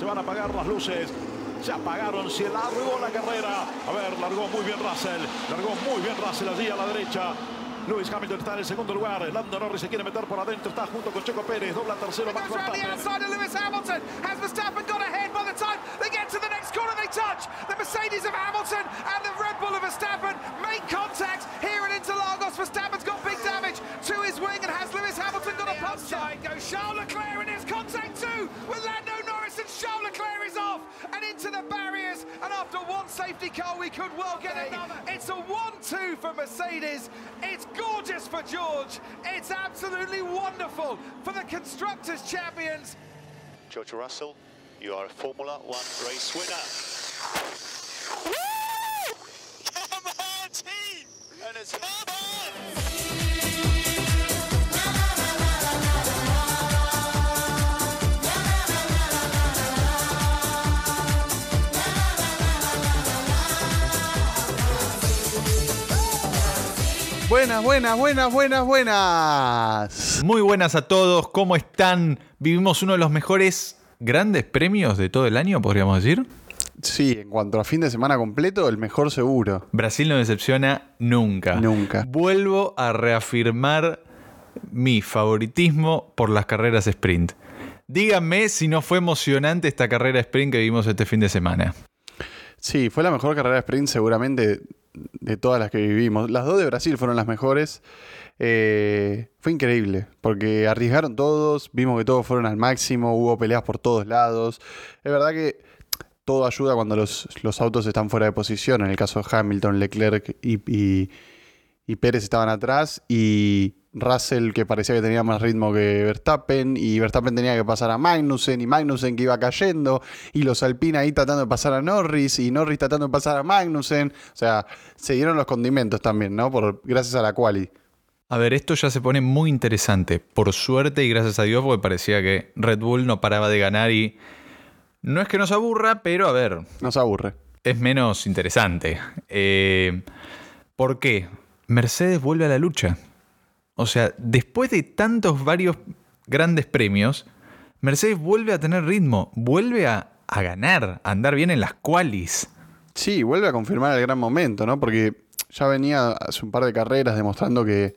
Se van a apagar las luces. Se apagaron, se largó la carrera. A ver, largó muy bien Russell. Largó muy bien Russell allí a la derecha. Lewis Hamilton está en el segundo lugar. Lando Norris se quiere meter por adentro. Está junto con Checo Pérez. Dobla tercero. Max Goes round the Verstappen. outside of Lewis Hamilton. Has Verstappen got ahead by the time they get to the next corner? They touch. The Mercedes of Hamilton and the Red Bull of Verstappen make contact here Interlagos. Verstappen's got big damage to his wing and has Lewis Hamilton got a puncture? outside goes Charles Leclerc and there's contact too with Lando Norris and Charles Leclerc is off and into the barriers. And after one safety car, we could well get another. It's a 1-2 for Mercedes. It's gorgeous for George. It's absolutely wonderful for the Constructors' Champions. George Russell, you are a Formula One race winner. Come on, team! And it's come on! Buenas, buenas, buenas, buenas, buenas. Muy buenas a todos, ¿cómo están? Vivimos uno de los mejores grandes premios de todo el año, podríamos decir. Sí, en cuanto a fin de semana completo, el mejor seguro. Brasil no decepciona nunca. Nunca. Vuelvo a reafirmar mi favoritismo por las carreras sprint. Díganme si no fue emocionante esta carrera sprint que vimos este fin de semana. Sí, fue la mejor carrera sprint seguramente de todas las que vivimos. Las dos de Brasil fueron las mejores. Eh, fue increíble, porque arriesgaron todos, vimos que todos fueron al máximo, hubo peleas por todos lados. Es verdad que todo ayuda cuando los, los autos están fuera de posición. En el caso de Hamilton, Leclerc y, y- y Pérez estaban atrás y Russell que parecía que tenía más ritmo que Verstappen y Verstappen tenía que pasar a Magnussen y Magnussen que iba cayendo y los Alpine ahí tratando de pasar a Norris y Norris tratando de pasar a Magnussen. O sea, se dieron los condimentos también, ¿no? Por, gracias a la quali. A ver, esto ya se pone muy interesante. Por suerte y gracias a Dios, porque parecía que Red Bull no paraba de ganar y no es que nos aburra, pero a ver, Nos aburre. es menos interesante. Eh, ¿Por qué? Mercedes vuelve a la lucha. O sea, después de tantos varios grandes premios, Mercedes vuelve a tener ritmo, vuelve a, a ganar, a andar bien en las qualis. Sí, vuelve a confirmar el gran momento, ¿no? Porque ya venía hace un par de carreras demostrando que,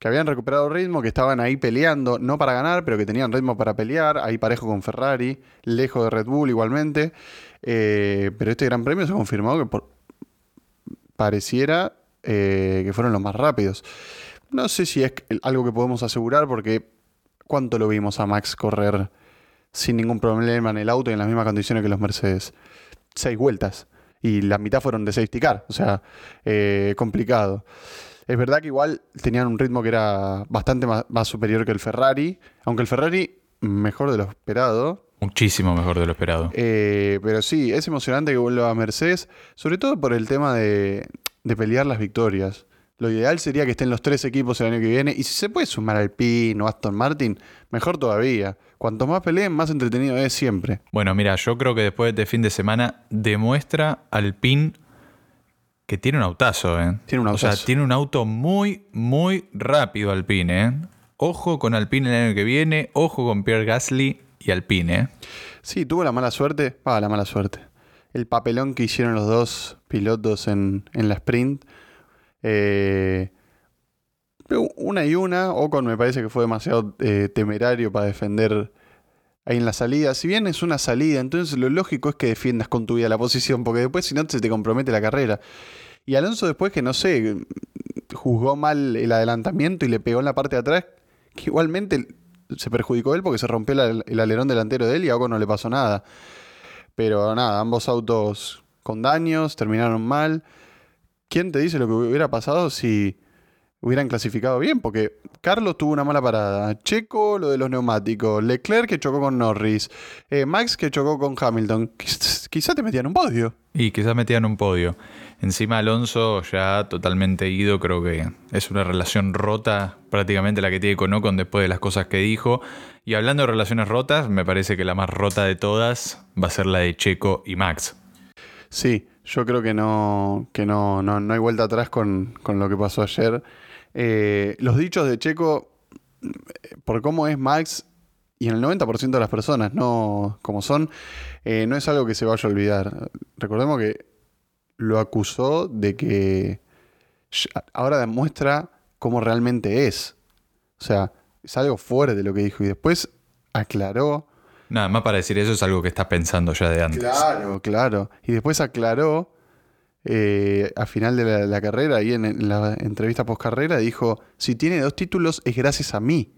que habían recuperado ritmo, que estaban ahí peleando, no para ganar, pero que tenían ritmo para pelear, ahí parejo con Ferrari, lejos de Red Bull igualmente. Eh, pero este gran premio se confirmó que por- pareciera eh, que fueron los más rápidos. No sé si es algo que podemos asegurar porque ¿cuánto lo vimos a Max correr sin ningún problema en el auto y en las mismas condiciones que los Mercedes? Seis vueltas. Y la mitad fueron de safety car. O sea, eh, complicado. Es verdad que igual tenían un ritmo que era bastante más, más superior que el Ferrari. Aunque el Ferrari, mejor de lo esperado. Muchísimo mejor de lo esperado. Eh, pero sí, es emocionante que vuelva a Mercedes. Sobre todo por el tema de, de pelear las victorias. Lo ideal sería que estén los tres equipos el año que viene. Y si se puede sumar Alpine o Aston Martin, mejor todavía. Cuanto más peleen, más entretenido es siempre. Bueno, mira, yo creo que después de este fin de semana demuestra Alpine que tiene un autazo, ¿eh? Tiene un O sea, autazo. tiene un auto muy, muy rápido Alpine, ¿eh? Ojo con Alpine el año que viene, ojo con Pierre Gasly y Alpine, ¿eh? Sí, tuvo la mala suerte. Ah, la mala suerte. El papelón que hicieron los dos pilotos en, en la sprint. Eh, una y una. Ocon me parece que fue demasiado eh, temerario para defender ahí en la salida. Si bien es una salida, entonces lo lógico es que defiendas con tu vida la posición, porque después si no se te compromete la carrera. Y Alonso después que no sé, juzgó mal el adelantamiento y le pegó en la parte de atrás, que igualmente se perjudicó él porque se rompió el alerón delantero de él y a Ocon no le pasó nada. Pero nada, ambos autos con daños, terminaron mal. ¿Quién te dice lo que hubiera pasado si hubieran clasificado bien? Porque Carlos tuvo una mala parada, Checo lo de los neumáticos, Leclerc que chocó con Norris, eh, Max que chocó con Hamilton. Quiz- Quizá te metían un podio. Y quizás metían un podio. Encima Alonso ya totalmente ido, creo que es una relación rota prácticamente la que tiene con Ocon después de las cosas que dijo. Y hablando de relaciones rotas, me parece que la más rota de todas va a ser la de Checo y Max. Sí, yo creo que no, que no, no, no hay vuelta atrás con, con lo que pasó ayer. Eh, los dichos de Checo, eh, por cómo es Max y en el 90% de las personas, no como son, eh, no es algo que se vaya a olvidar. Recordemos que lo acusó de que ahora demuestra cómo realmente es. O sea, es algo fuerte lo que dijo y después aclaró. Nada más para decir eso es algo que estás pensando ya de antes. Claro, claro. Y después aclaró eh, al final de la, la carrera, ahí en, en la entrevista post carrera, dijo, si tiene dos títulos es gracias a mí.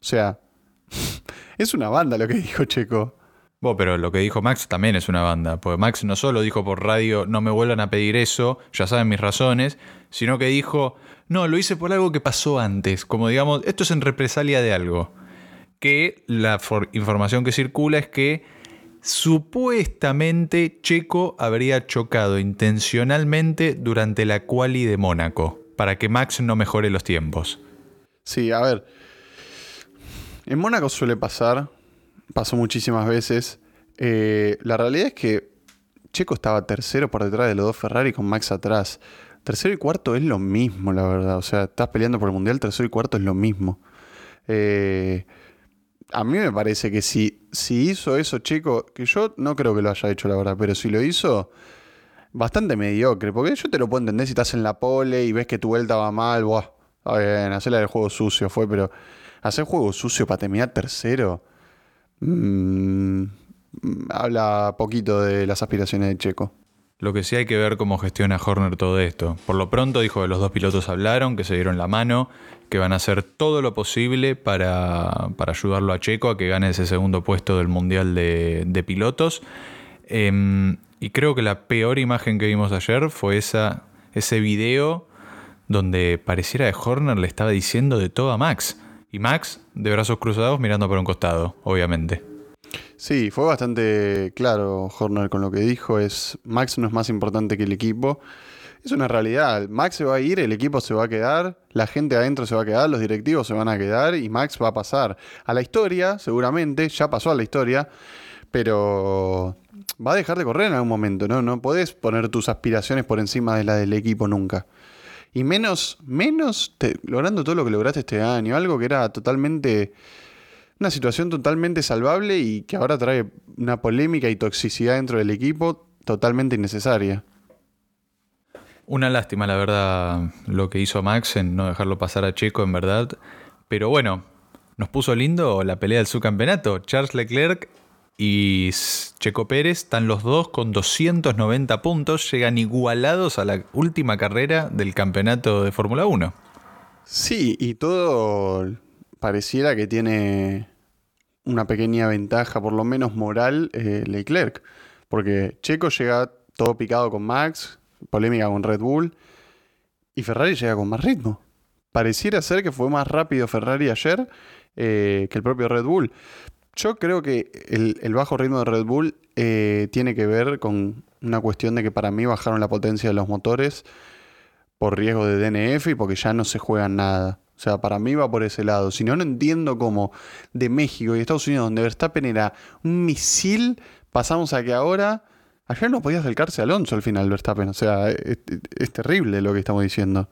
O sea, es una banda lo que dijo Checo. Bueno, pero lo que dijo Max también es una banda, porque Max no solo dijo por radio, no me vuelvan a pedir eso, ya saben mis razones, sino que dijo, no, lo hice por algo que pasó antes, como digamos, esto es en represalia de algo. Que la for- información que circula es que supuestamente Checo habría chocado intencionalmente durante la quali de Mónaco, para que Max no mejore los tiempos. Sí, a ver. En Mónaco suele pasar, pasó muchísimas veces. Eh, la realidad es que Checo estaba tercero por detrás de los dos Ferrari con Max atrás. Tercero y cuarto es lo mismo, la verdad. O sea, estás peleando por el Mundial, tercero y cuarto es lo mismo. Eh, a mí me parece que si, si hizo eso Checo, que yo no creo que lo haya hecho, la verdad, pero si lo hizo, bastante mediocre. Porque yo te lo puedo entender si estás en la pole y ves que tu vuelta va mal, buah, está bien, hacerla del juego sucio fue, pero hacer juego sucio para terminar tercero, mm, habla poquito de las aspiraciones de Checo. Lo que sí hay que ver cómo gestiona Horner todo esto. Por lo pronto dijo que los dos pilotos hablaron, que se dieron la mano, que van a hacer todo lo posible para, para ayudarlo a Checo a que gane ese segundo puesto del Mundial de, Pilotos. Em, y creo que la peor imagen que vimos ayer fue esa, ese video donde pareciera que Horner le estaba diciendo de todo a Max. Y Max, de brazos cruzados, mirando para un costado, obviamente. Sí, fue bastante claro Horner con lo que dijo. Es Max no es más importante que el equipo. Es una realidad. Max se va a ir, el equipo se va a quedar, la gente adentro se va a quedar, los directivos se van a quedar y Max va a pasar a la historia, seguramente, ya pasó a la historia, pero va a dejar de correr en algún momento, ¿no? No podés poner tus aspiraciones por encima de la del equipo nunca. Y menos, menos te- logrando todo lo que lograste este año, algo que era totalmente una situación totalmente salvable y que ahora trae una polémica y toxicidad dentro del equipo totalmente innecesaria. Una lástima, la verdad, lo que hizo Max en no dejarlo pasar a Checo, en verdad. Pero bueno, nos puso lindo la pelea del subcampeonato. Charles Leclerc y Checo Pérez están los dos con 290 puntos, llegan igualados a la última carrera del campeonato de Fórmula 1. Sí, y todo pareciera que tiene una pequeña ventaja, por lo menos moral, eh, Leclerc. Porque Checo llega todo picado con Max, polémica con Red Bull, y Ferrari llega con más ritmo. Pareciera ser que fue más rápido Ferrari ayer eh, que el propio Red Bull. Yo creo que el, bajo ritmo de Red Bull eh, tiene que ver con una cuestión de que para mí bajaron la potencia de los motores por riesgo de DNF y porque ya no se juega nada. O sea, para mí va por ese lado. Si no, no entiendo cómo de México y Estados Unidos, donde Verstappen era un misil, pasamos a que ahora... Ayer no podía acercarse a Alonso al final, Verstappen. O sea, es, es terrible lo que estamos diciendo.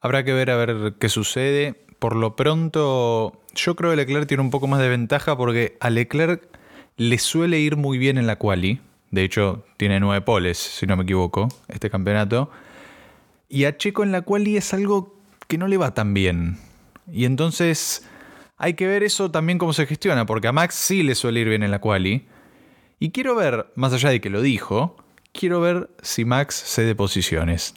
Habrá que ver a ver qué sucede. Por lo pronto, yo creo que Leclerc tiene un poco más de ventaja porque a Leclerc le suele ir muy bien en la quali. De hecho, tiene nueve poles, si no me equivoco, este campeonato. Y a Checo en la quali es algo que no le va tan bien. Y entonces hay que ver eso también cómo se gestiona, porque a Max sí le suele ir bien en la quali. Y quiero ver, más allá de que lo dijo, quiero ver si Max cede posiciones.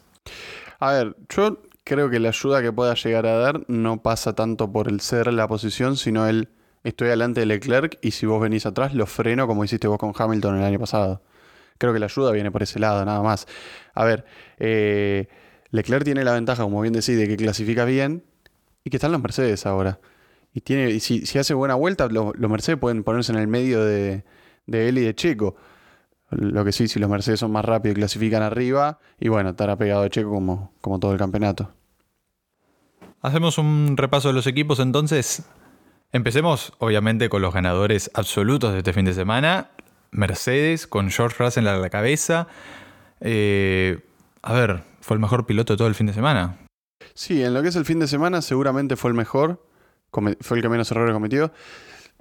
A ver, yo creo que la ayuda que pueda llegar a dar no pasa tanto por el ser la posición, sino el estoy delante de Leclerc y si vos venís atrás lo freno como hiciste vos con Hamilton el año pasado. Creo que la ayuda viene por ese lado, nada más. A ver, eh, Leclerc tiene la ventaja, como bien decís, de que clasifica bien y que están los Mercedes ahora. Y, tiene, si, hace buena vuelta, lo- los Mercedes pueden ponerse en el medio de, él y de Checo. Lo que sí, si los Mercedes son más rápidos y clasifican arriba, y bueno, estará pegado a Checo como, como todo el campeonato. Hacemos un repaso de los equipos entonces. Empecemos obviamente con los ganadores absolutos de este fin de semana. Mercedes con George Russell a la cabeza. Eh, a ver, fue el mejor piloto todo el fin de semana. Sí, en lo que es el fin de semana seguramente fue el mejor. fue el que menos errores cometió.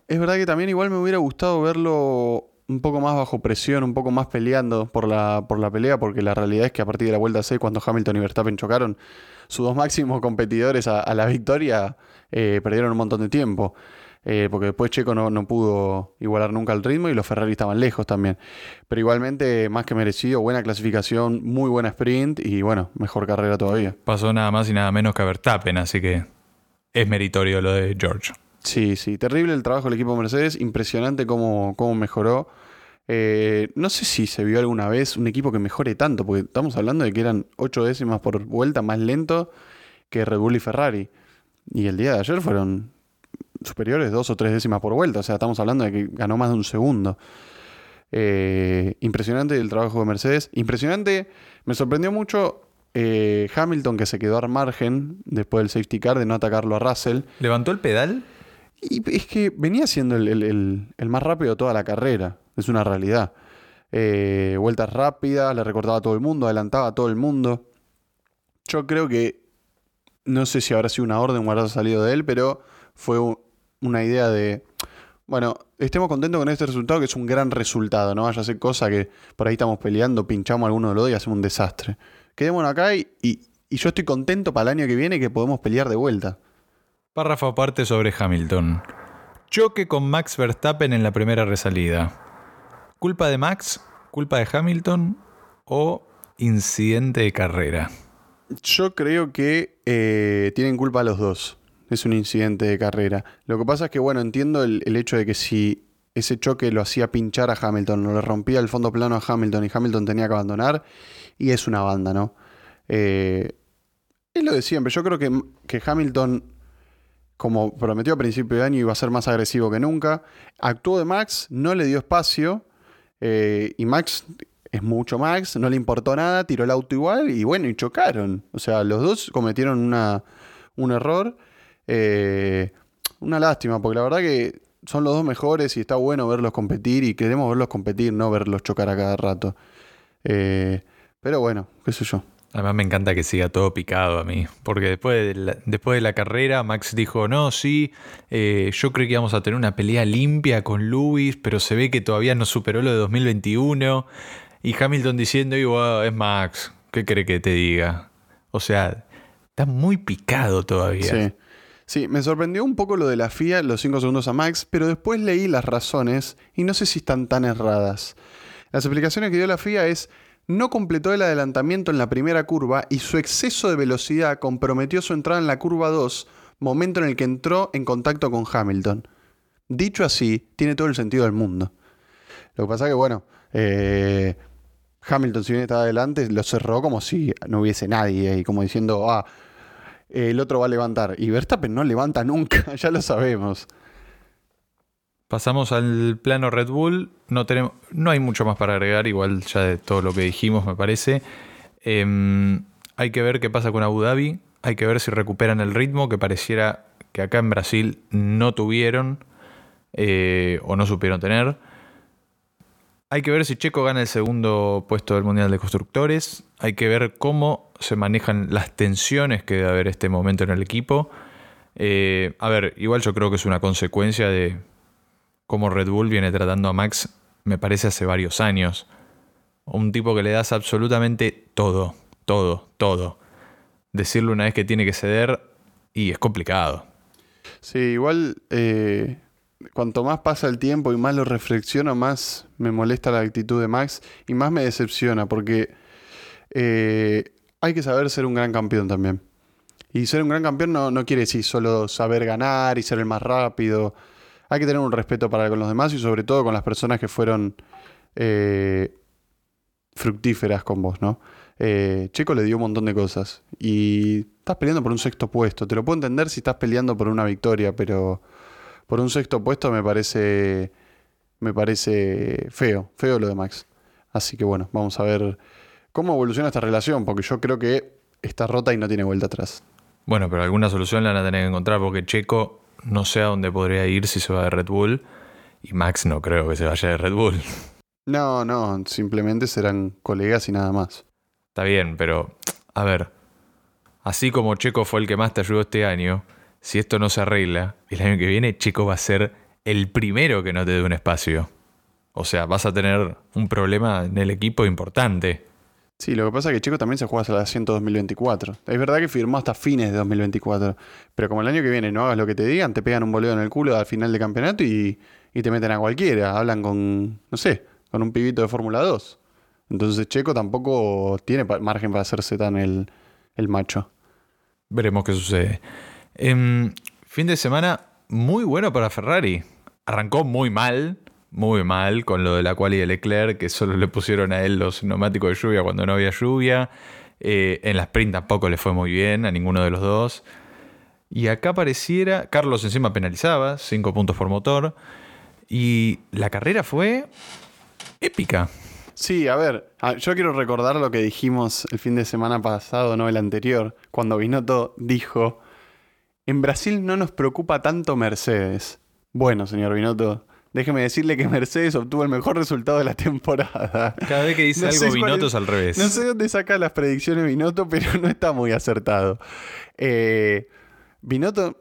Es verdad que también igual me hubiera gustado verlo un poco más bajo presión, un poco más peleando por la, por la pelea, porque la realidad es que a partir de la vuelta 6, cuando Hamilton y Verstappen chocaron, sus dos máximos competidores a, a la victoria eh, perdieron un montón de tiempo. Eh, porque después Checo no, no pudo igualar nunca el ritmo y los Ferrari estaban lejos también. Pero igualmente, más que merecido, buena clasificación, muy buena sprint y bueno, mejor carrera todavía. Pasó nada más y nada menos que a Verstappen, así que es meritorio lo de George. Sí, sí, terrible el trabajo del equipo Mercedes, impresionante cómo, cómo mejoró. Eh, no sé si se vio alguna vez un equipo que mejore tanto, porque estamos hablando de que eran ocho décimas por vuelta más lento que Red Bull y Ferrari. Y el día de ayer fueron superiores dos o tres décimas por vuelta, o sea, estamos hablando de que ganó más de un segundo. Eh, impresionante el trabajo de Mercedes. Impresionante, me sorprendió mucho eh, Hamilton que se quedó al margen después del safety car de no atacarlo a Russell. ¿Levantó el pedal? Y es que venía siendo el, el- el- el más rápido de toda la carrera. Es una realidad. Eh, vueltas rápidas, le recortaba a todo el mundo, adelantaba a todo el mundo. Yo creo que, no sé si habrá sido una orden o habrá salido de él, pero fue u- una idea de, bueno, estemos contentos con este resultado, que es un gran resultado, no vaya a ser cosa que por ahí estamos peleando, pinchamos alguno de los dos y hacemos un desastre. Quedémonos acá y, y- y yo estoy contento para el año que viene que podemos pelear de vuelta. Párrafo aparte sobre Hamilton. Choque con Max Verstappen en la primera resalida. ¿Culpa de Max? ¿Culpa de Hamilton? ¿O incidente de carrera? Yo creo que eh, tienen culpa los dos. Es un incidente de carrera. Lo que pasa es que, bueno, entiendo el, el hecho de que si ese choque lo hacía pinchar a Hamilton, o le rompía el fondo plano a Hamilton y Hamilton tenía que abandonar, y es una banda, ¿no? Eh, es lo de siempre. Yo creo que, que Hamilton, como prometió a principio de año, iba a ser más agresivo que nunca. Actuó de Max, no le dio espacio, eh, y Max es mucho Max, no le importó nada, tiró el auto igual y bueno, y chocaron. O sea, los dos cometieron una, un error. Eh, una lástima, porque la verdad que son los dos mejores y está bueno verlos competir y queremos verlos competir, no verlos chocar a cada rato. Eh, pero bueno, qué sé yo. Además me encanta que siga todo picado a mí, porque después de la, después de la carrera Max dijo, no, sí, eh, yo creo que íbamos a tener una pelea limpia con Lewis, pero se ve que todavía no superó lo de 2021. Y Hamilton diciendo, y, "Bueno, es Max, ¿qué cree que te diga? O sea, está muy picado todavía. Sí. Sí, me sorprendió un poco lo de la FIA, los 5 segundos a Max, pero después leí las razones y no sé si están tan erradas. Las explicaciones que dio la FIA es no completó el adelantamiento en la primera curva y su exceso de velocidad comprometió su entrada en la curva 2, momento en el que entró en contacto con Hamilton. Dicho así, tiene todo el sentido del mundo. Lo que pasa que, bueno, eh, Hamilton, si bien estaba adelante, lo cerró como si no hubiese nadie y como diciendo, ah, el otro va a levantar. Y Verstappen no levanta nunca, ya lo sabemos. Pasamos al plano Red Bull. No, tenemos, no hay mucho más para agregar, igual ya de todo lo que dijimos, me parece. Em, hay que ver qué pasa con Abu Dhabi. Hay que ver si recuperan el ritmo que pareciera que acá en Brasil no tuvieron eh, o no supieron tener. Hay que ver si Checo gana el segundo puesto del Mundial de Constructores. Hay que ver cómo se manejan las tensiones que debe haber este momento en el equipo. Eh, a ver, igual yo creo que es una consecuencia de cómo Red Bull viene tratando a Max, me parece hace varios años. Un tipo que le das absolutamente todo, todo, todo. Decirle una vez que tiene que ceder y es complicado. Sí, igual eh, cuanto más pasa el tiempo y más lo reflexiono, más me molesta la actitud de Max y más me decepciona porque eh, hay que saber ser un gran campeón también. Y ser un gran campeón no, quiere decir solo saber ganar y ser el más rápido. Hay que tener un respeto para con los demás y sobre todo con las personas que fueron eh, fructíferas con vos, ¿no? Eh, Checo le dio un montón de cosas y estás peleando por un sexto puesto. Te lo puedo entender si estás peleando por una victoria, pero por un sexto puesto me parece me parece feo, feo lo de Max. Así que bueno, vamos a ver cómo evoluciona esta relación, porque yo creo que está rota y no tiene vuelta atrás. Bueno, pero alguna solución la van a tener que encontrar porque Checo no sé a dónde podría ir si se va de Red Bull y Max no creo que se vaya de Red Bull. No, no, simplemente serán colegas y nada más. Está bien, pero a ver, así como Checo fue el que más te ayudó este año si esto no se arregla, el año que viene Checo va a ser el primero que no te dé un espacio. O sea, vas a tener un problema en el equipo importante. Sí, lo que pasa es que Checo también se juega hasta el asiento 2024. Es verdad que firmó hasta fines de 2024. Pero como el año que viene no hagas lo que te digan, te pegan un boleo en el culo al final del campeonato y, te meten a cualquiera. Hablan con, no sé, con un pibito de Fórmula 2. Entonces Checo tampoco tiene margen para hacerse tan el, el macho. Veremos qué sucede. Em, fin de semana muy bueno para Ferrari. Arrancó muy mal, muy mal con lo de la quali de Leclerc, que solo le pusieron a él los neumáticos de lluvia cuando no había lluvia. Eh, en la sprint tampoco le fue muy bien a ninguno de los dos. Y acá pareciera, Carlos encima penalizaba, 5 puntos por motor. Y la carrera fue épica. Sí, a ver, yo quiero recordar lo que dijimos el fin de semana pasado, no el anterior, cuando Binotto dijo, en Brasil no nos preocupa tanto Mercedes. Bueno, señor Binotto, déjeme decirle que Mercedes obtuvo el mejor resultado de la temporada. Cada vez que dice No algo Binotto es- es al revés. No sé dónde saca las predicciones Binotto, pero no está muy acertado. Eh, Binotto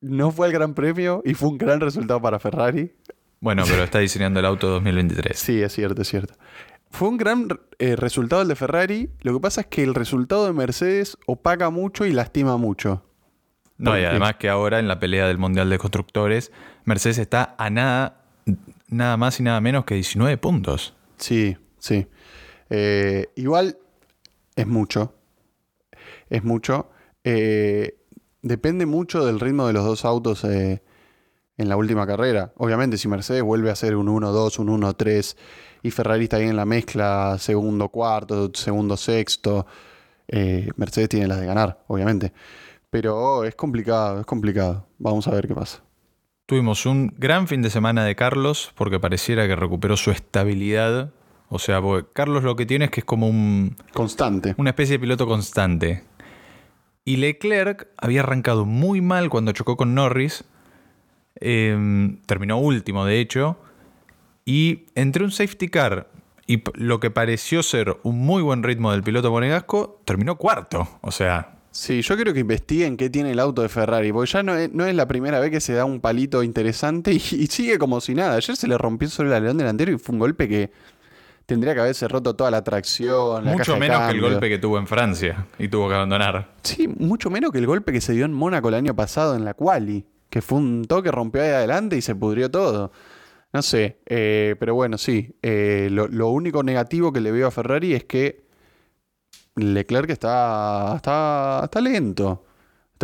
no fue al Gran Premio y fue un gran resultado para Ferrari. Bueno, pero está diseñando el auto 2023. Sí, es cierto, es cierto. Fue un gran eh, resultado el de Ferrari. Lo que pasa es que el resultado de Mercedes opaca mucho y lastima mucho. No, y además que ahora en la pelea del Mundial de Constructores, Mercedes está a nada, nada más y nada menos que 19 puntos. Sí, sí. Eh, igual es mucho. Es mucho. Eh, depende mucho del ritmo de los dos autos eh, en la última carrera. Obviamente, si Mercedes vuelve a hacer un 1-2, un 1-3 y Ferrari está ahí en la mezcla, segundo cuarto, segundo sexto, eh, Mercedes tiene las de ganar, obviamente. Pero es complicado, es complicado. Vamos a ver qué pasa. Tuvimos un gran fin de semana de Carlos porque pareciera que recuperó su estabilidad. O sea, porque Carlos lo que tiene es que es como un, Constante. una especie de piloto constante. Y Leclerc había arrancado muy mal cuando chocó con Norris. Em, terminó último, de hecho. Y entre un safety car y lo que pareció ser un muy buen ritmo del piloto monegasco, terminó cuarto. O sea, Sí, yo quiero que investiguen qué tiene el auto de Ferrari, porque ya no es, no es la primera vez que se da un palito interesante y, y sigue como si nada. Ayer se le rompió solo el alerón delantero y fue un golpe que tendría que haberse roto toda la tracción. la mucho caja de menos que el golpe que tuvo en Francia y tuvo que abandonar. Sí, mucho menos que el golpe que se dio en Mónaco el año pasado en la quali, que fue un toque, rompió ahí adelante y se pudrió todo. No sé, eh, pero bueno, sí. eh, lo, lo único negativo que le veo a Ferrari es que Leclerc está, está, está lento.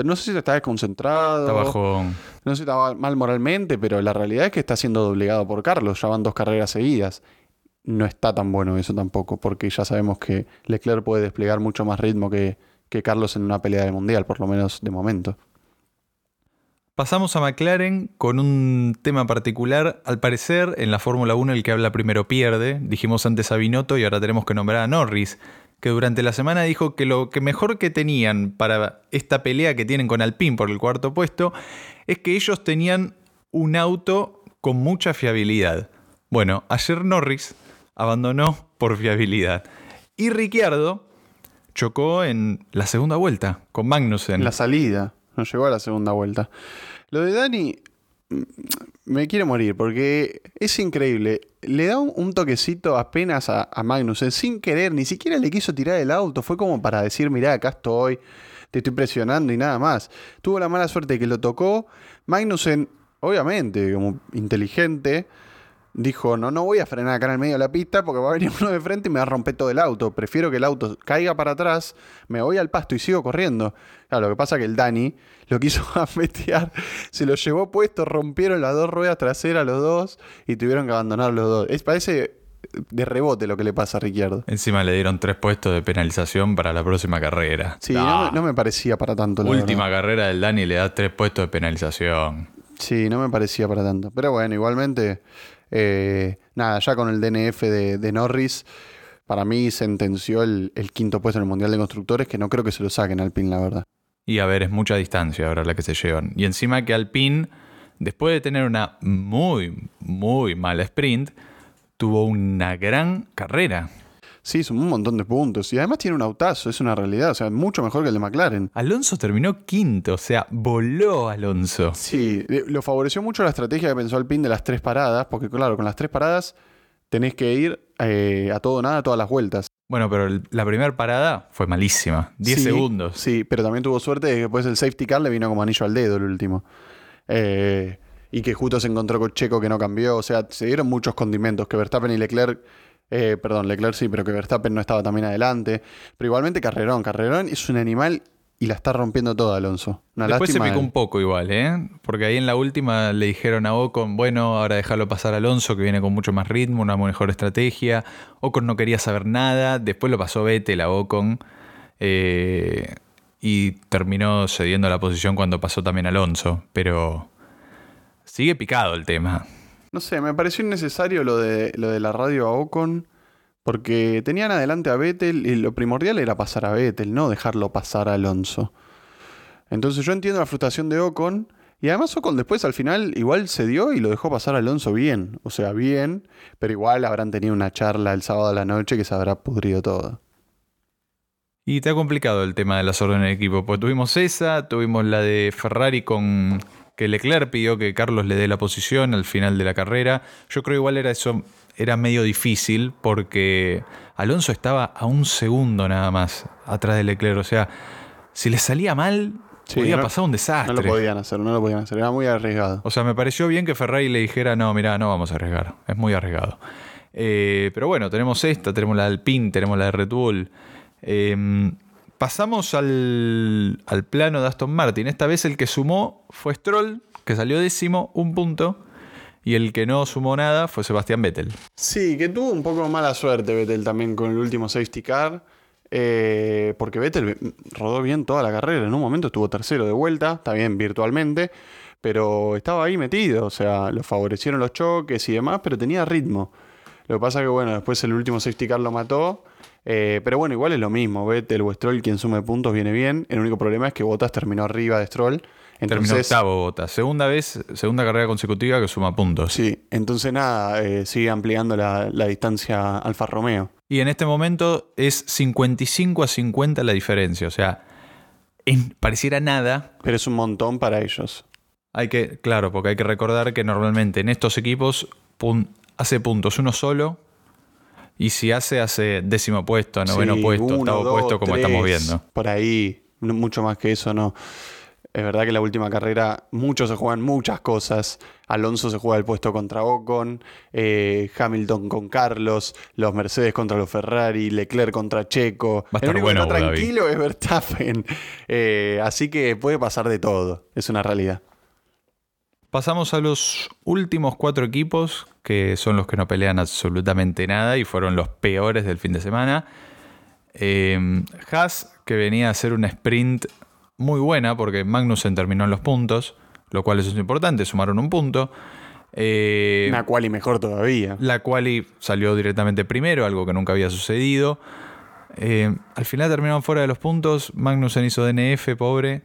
No sé si está desconcentrado. Está bajo. No sé si está mal moralmente, pero la realidad es que está siendo doblegado por Carlos. Ya van dos carreras seguidas. No está tan bueno eso tampoco, porque ya sabemos que Leclerc puede desplegar mucho más ritmo que, que Carlos en una pelea del mundial, por lo menos de momento. Pasamos a McLaren con un tema particular. Al parecer, en la Fórmula 1 el que habla primero pierde. Dijimos antes a Binotto y ahora tenemos que nombrar a Norris, que durante la semana dijo que lo que mejor que tenían para esta pelea que tienen con Alpine por el cuarto puesto es que ellos tenían un auto con mucha fiabilidad. Bueno, ayer Norris abandonó por fiabilidad. Y Ricciardo chocó en la segunda vuelta con Magnussen. En la salida, no llegó a la segunda vuelta. Lo de Dani me quiere morir porque es increíble. Le da un, toquecito apenas a, a Magnussen sin querer, ni siquiera le quiso tirar el auto. Fue como para decir, mirá, acá estoy, te estoy presionando y nada más. Tuvo la mala suerte que lo tocó. Magnussen, obviamente, como inteligente, dijo, no, no voy a frenar acá en el medio de la pista porque va a venir uno de frente y me va a romper todo el auto. Prefiero que el auto caiga para atrás, me voy al pasto y sigo corriendo. Lo que pasa es que el Dani lo quiso afetear, se lo llevó puesto, rompieron las dos ruedas traseras los dos y tuvieron que abandonar los dos. Es, parece de rebote lo que le pasa a Ricciardo. Encima le dieron tres puestos de penalización para la próxima carrera. Sí, Ah, no, me, no me parecía para tanto. La Última verdad. carrera del Dani le da tres puestos de penalización. Sí, no me parecía para tanto. Pero bueno, igualmente, eh, nada, ya con el DNF de, de Norris, para mí sentenció el, el quinto puesto en el Mundial de Constructores, que no creo que se lo saquen al PIN, la verdad. Y a ver, es mucha distancia ahora la que se llevan. Y encima que Alpine, después de tener una muy, muy mala sprint, tuvo una gran carrera. Sí, son un montón de puntos. Y además tiene un autazo, es una realidad. O sea, mucho mejor que el de McLaren. Alonso terminó quinto, o sea, voló Alonso. Sí, lo favoreció mucho la estrategia que pensó Alpine de las tres paradas, porque claro, con las tres paradas tenés que ir eh, a todo o nada todas las vueltas. Bueno, pero el- la primera parada fue malísima. 10 Sí, segundos. Sí, pero también tuvo suerte de que después el safety car le vino como anillo al dedo el último. Eh, y que justo se encontró con Checo que no cambió. O sea, se dieron muchos condimentos. Que Verstappen y Leclerc. eh, perdón, Leclerc sí, pero que Verstappen no estaba también adelante. Pero igualmente Carrerón. Carrerón es un animal y la está rompiendo toda Alonso. Una Después se picó un poco igual, ¿eh? Porque ahí en la última le dijeron a Ocon, bueno, ahora déjalo pasar a Alonso, que viene con mucho más ritmo, una mejor estrategia. Ocon no quería saber nada. Después lo pasó Vettel a Ocon. eh, y terminó cediendo la posición cuando pasó también Alonso. Pero sigue picado el tema. No sé, me pareció innecesario lo de, lo de la radio a Ocon. Porque tenían adelante a Vettel y lo primordial era pasar a Vettel, no dejarlo pasar a Alonso. Entonces yo entiendo la frustración de Ocon. Y además Ocon después al final igual se dio y lo dejó pasar a Alonso bien. O sea, bien, pero igual habrán tenido una charla el sábado a la noche que se habrá pudrido todo. Y ha complicado el tema de las órdenes de equipo, porque tuvimos esa, tuvimos la de Ferrari con que Leclerc pidió que Carlos le dé la posición al final de la carrera. Yo creo igual era eso, era medio difícil porque Alonso estaba a un segundo nada más atrás de Leclerc. O sea, si le salía mal, Sí, podía no- pasar un desastre. No lo podían hacer, no lo podían hacer. Era muy arriesgado. O sea, me pareció bien que Ferrari le dijera, no, mira, no vamos a arriesgar. Es muy arriesgado. Eh, pero bueno, tenemos esta, tenemos la de Alpine, tenemos la de Red Bull. Eh, pasamos al, al plano de Aston Martin. Esta vez el que sumó fue Stroll, que salió décimo, un punto. Y el que no sumó nada fue Sebastián Vettel. Sí, que tuvo un poco mala suerte Vettel también con el último safety car. eh, porque Vettel rodó bien toda la carrera. En un momento estuvo tercero de vuelta, está bien virtualmente, pero estaba ahí metido. O sea, lo favorecieron los choques y demás, pero tenía ritmo. Lo que pasa que, bueno, después el último safety car lo mató. eh, pero bueno, igual es lo mismo. Vettel o Stroll, quien sume puntos, viene bien. El único problema es que Bottas terminó arriba de Stroll. Terminó Entonces, octavo Bottas. Segunda vez, segunda carrera consecutiva que suma puntos. Sí, entonces nada, eh, sigue ampliando la, la distancia Alfa Romeo. Y en este momento es 55 a 50 la diferencia. O sea, en- pareciera nada. Pero es un montón para ellos. Hay que, claro, porque hay que recordar que normalmente en estos equipos pun- hace puntos uno solo. Y si hace, hace décimo puesto, noveno Sí, puesto, uno, octavo dos, puesto, como tres, estamos viendo. Por ahí, mucho más que eso, no. Es verdad que la última carrera muchos se juegan muchas cosas. Alonso se juega el puesto contra Ocon, eh, Hamilton con Carlos, los Mercedes contra los Ferrari, Leclerc contra Checo. Va a estar el único bueno que está tranquilo es Verstappen. Eh, así que puede pasar de todo. Es una realidad. Pasamos a los últimos cuatro equipos, que son los que no pelean absolutamente nada y fueron los peores del fin de semana. Eh, Haas, que venía a hacer una sprint muy buena, porque Magnussen terminó en los puntos, lo cual eso es importante, sumaron un punto. Eh, Una quali mejor todavía. la quali salió directamente primero, algo que nunca había sucedido. Eh, al final terminaron fuera de los puntos. Magnussen hizo DNF, pobre.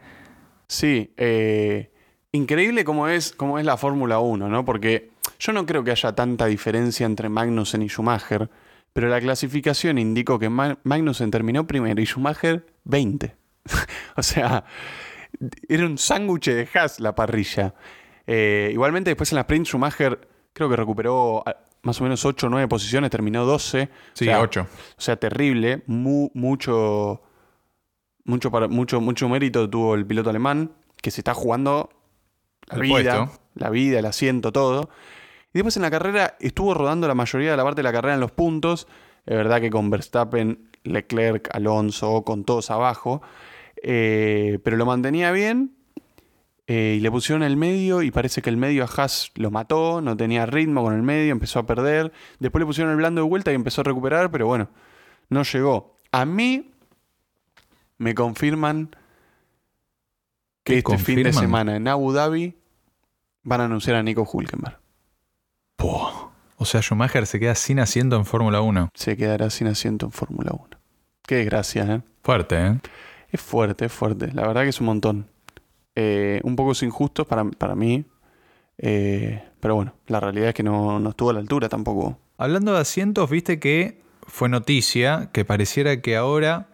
Sí, eh, increíble cómo es, cómo es la Fórmula 1, ¿no? Porque yo no creo que haya tanta diferencia entre Magnussen y Schumacher, pero la clasificación indicó que Ma- Magnussen terminó primero y Schumacher 20. o sea, era un sándwich de Haas la parrilla. Eh, igualmente después en la sprint Schumacher creo que recuperó ah, más o menos 8 o 9 posiciones, terminó 12. Sí, o sea, 8. o sea, terrible, mu- mucho, mucho, para, mucho, mucho mérito tuvo el piloto alemán, que se está jugando la El vida, puesto. la vida, el asiento, todo. Y después en la carrera estuvo rodando la mayoría de la parte de la carrera en los puntos. Es verdad que con Verstappen, Leclerc, Alonso, con todos abajo. Eh, pero lo mantenía bien. eh, y le pusieron el medio y parece que el medio a Haas lo mató, no tenía ritmo con el medio, empezó a perder. Después le pusieron el blando de vuelta y empezó a recuperar, pero bueno, no llegó. A mí me confirman que ¿Te este fin de semana en Abu Dhabi van a anunciar a Nico Hulkenberg. O sea, Schumacher se queda sin asiento en Fórmula 1. Se quedará sin asiento en Fórmula 1. Qué desgracia, ¿eh? Fuerte, ¿eh? Es fuerte, es fuerte. La verdad que es un montón. Eh, un poco injustos para, para mí. Eh, pero bueno, la realidad es que no, no estuvo a la altura tampoco. Hablando de asientos, viste que fue noticia que pareciera que ahora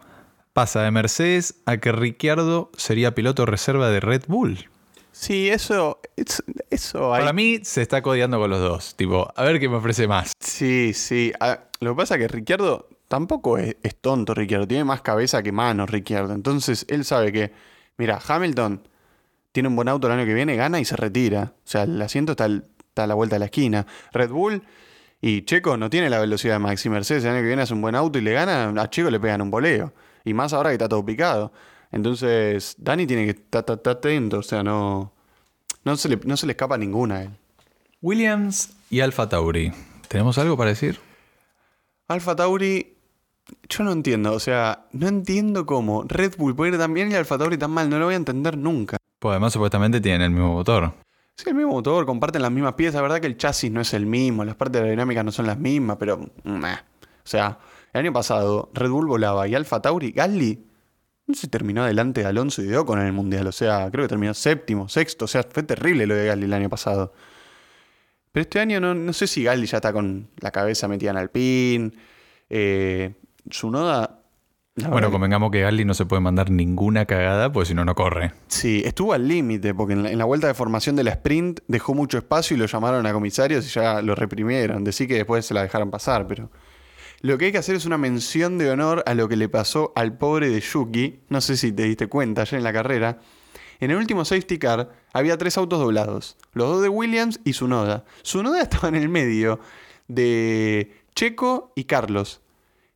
pasa de Mercedes a que Ricciardo sería piloto reserva de Red Bull. Sí, eso. es- Eso hay. Para mí se está codeando con los dos. Tipo, a ver qué me ofrece más. Sí, sí. Ah, lo que pasa es que Ricciardo tampoco es, es tonto, Ricciardo. Tiene más cabeza que mano, Ricciardo. Entonces, él sabe que, mira, Hamilton tiene un buen auto el año que viene, gana y se retira. O sea, el asiento está, al- está a la vuelta de la esquina. Red Bull y Checo no tiene la velocidad de Max y Mercedes. El año que viene hace un buen auto y le gana, a Checo le pegan un boleo. Y más ahora que está todo picado. Entonces, Dani tiene que estar atento. O sea, no, no, se le, no se le escapa ninguna a él. Williams y Alfa Tauri. ¿Tenemos algo para decir? Alfa Tauri, yo no entiendo, o sea, no entiendo cómo Red Bull puede ir tan bien y Alfa Tauri tan mal, no lo voy a entender nunca. Pues además supuestamente tienen el mismo motor. Sí, el mismo motor, comparten las mismas piezas, la verdad que el chasis no es el mismo, las partes aerodinámicas no son las mismas, pero... meh. O sea, el año pasado Red Bull volaba y Alfa Tauri, Gasly, no se terminó adelante de Alonso y de Ocon en el Mundial, o sea, creo que terminó séptimo, sexto, o sea, fue terrible lo de Gasly el año pasado. Pero este año no, no sé si Gasly ya está con la cabeza metida en Alpine, eh, Tsunoda... la Bueno, convengamos que Gasly no se puede mandar ninguna cagada, pues si no, no corre. Sí, estuvo al límite, porque en la, en la vuelta de formación de la sprint dejó mucho espacio y lo llamaron a comisarios y ya lo reprimieron. Decí que después se la dejaron pasar, pero. Lo que hay que hacer es una mención de honor a lo que le pasó al pobre de Yuki. No sé si te diste cuenta ayer en la carrera. En el último safety car había tres autos doblados: los dos de Williams y Sunoda. Sunoda estaba en el medio de Checo y Carlos.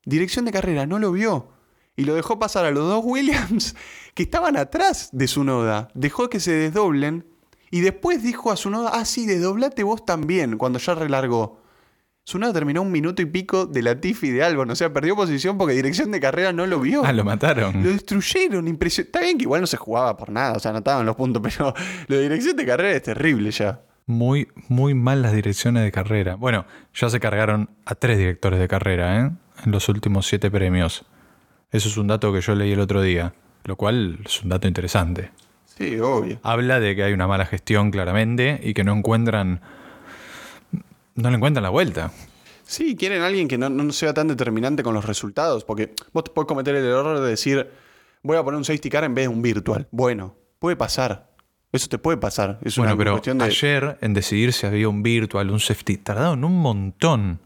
Dirección de carrera, no lo vio. Y lo dejó pasar a los dos Williams que estaban atrás de su noda. Dejó que se desdoblen. Y después dijo a su noda, ah, sí, desdoblate vos también, cuando ya relargó. Sunoda terminó un minuto y pico de la Tiffy de Albon. O sea, perdió posición porque dirección de carrera no lo vio. Ah, lo mataron. Lo destruyeron, impresionante. Está bien que igual no se jugaba por nada, o sea, no estaban los puntos, pero lo de dirección de carrera es terrible ya. Muy, muy mal las direcciones de carrera. Bueno, ya se cargaron a tres directores de carrera, ¿eh? En los últimos siete premios. Eso es un dato que yo leí el otro día, lo cual es un dato interesante. Sí, obvio. Habla de que hay una mala gestión claramente y que no encuentran... No le encuentran la vuelta. Sí, quieren a alguien que no, no sea tan determinante con los resultados, porque vos te podés cometer el error de decir, voy a poner un safety car en vez de un virtual. Bueno, puede pasar. Eso te puede pasar. Es Bueno, una pero cuestión de... ayer en decidir si había un virtual, un safety, tardaron un montón.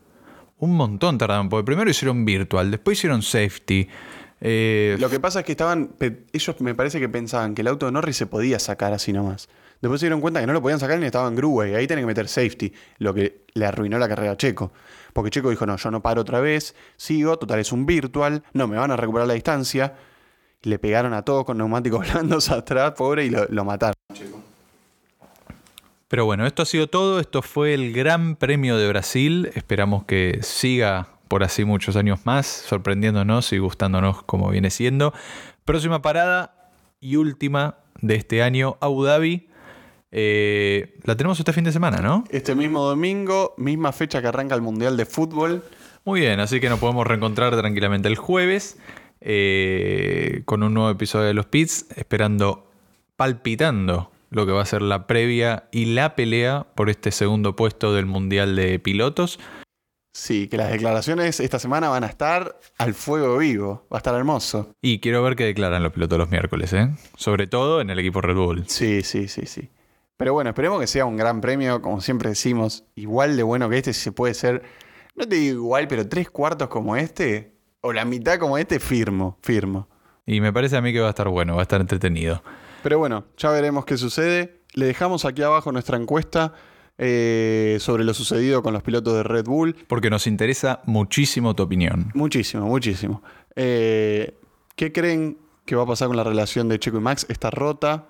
Un montón tardaron. Porque primero hicieron virtual, después hicieron safety. Eh, Lo que pasa es que estaban. Ellos me parece que pensaban que el auto de Norris se podía sacar así nomás. Después se dieron cuenta que no lo podían sacar ni estaba en grúa y ahí tienen que meter safety, lo que le arruinó la carrera a Checo. Porque Checo dijo: No, yo no paro otra vez, sigo, total es un virtual, no me van a recuperar la distancia. Y le pegaron a todos con neumáticos blandos atrás, pobre, y lo, lo mataron. Pero bueno, esto ha sido todo. Esto fue el Gran Premio de Brasil. Esperamos que siga por así muchos años más, sorprendiéndonos y gustándonos como viene siendo. Próxima parada y última de este año, Abu Dhabi. Eh, la tenemos este fin de semana, ¿no? Este mismo domingo, misma fecha que arranca el Mundial de Fútbol. Muy bien, así que nos podemos reencontrar tranquilamente el jueves eh, con un nuevo episodio de Los Pits, esperando, palpitando lo que va a ser la previa y la pelea por este segundo puesto del Mundial de Pilotos. Sí, que las declaraciones esta semana van a estar al fuego vivo. Va a estar hermoso. Y quiero ver qué declaran los pilotos los miércoles, ¿eh? Sobre todo en el equipo Red Bull. Sí, sí, sí, sí. Pero bueno, esperemos que sea un gran premio, como siempre decimos, igual de bueno que este, si se puede ser, no te digo igual, pero tres cuartos como este, o la mitad como este, firmo, firmo. Y me parece a mí que va a estar bueno, va a estar entretenido. Pero bueno, ya veremos qué sucede. Le dejamos aquí abajo nuestra encuesta eh, sobre lo sucedido con los pilotos de Red Bull. Porque nos interesa muchísimo tu opinión. Muchísimo, muchísimo. Eh, ¿Qué creen que va a pasar con la relación de Checo y Max? ¿Está rota?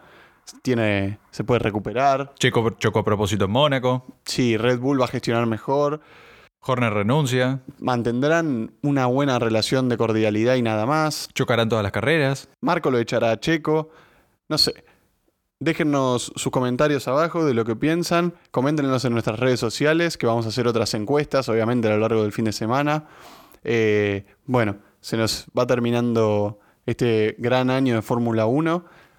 Tiene, ¿Se puede recuperar? Checo chocó a propósito en Mónaco. Sí, Red Bull va a gestionar mejor. Horner renuncia. mantendrán una buena relación de cordialidad y nada más. Chocarán todas las carreras. Marco lo echará a Checo. No sé. Déjennos sus comentarios abajo de lo que piensan. Coméntenos en nuestras redes sociales, que vamos a hacer otras encuestas, obviamente, a lo largo del fin de semana. Eh, bueno, se nos va terminando este gran año de Fórmula 1,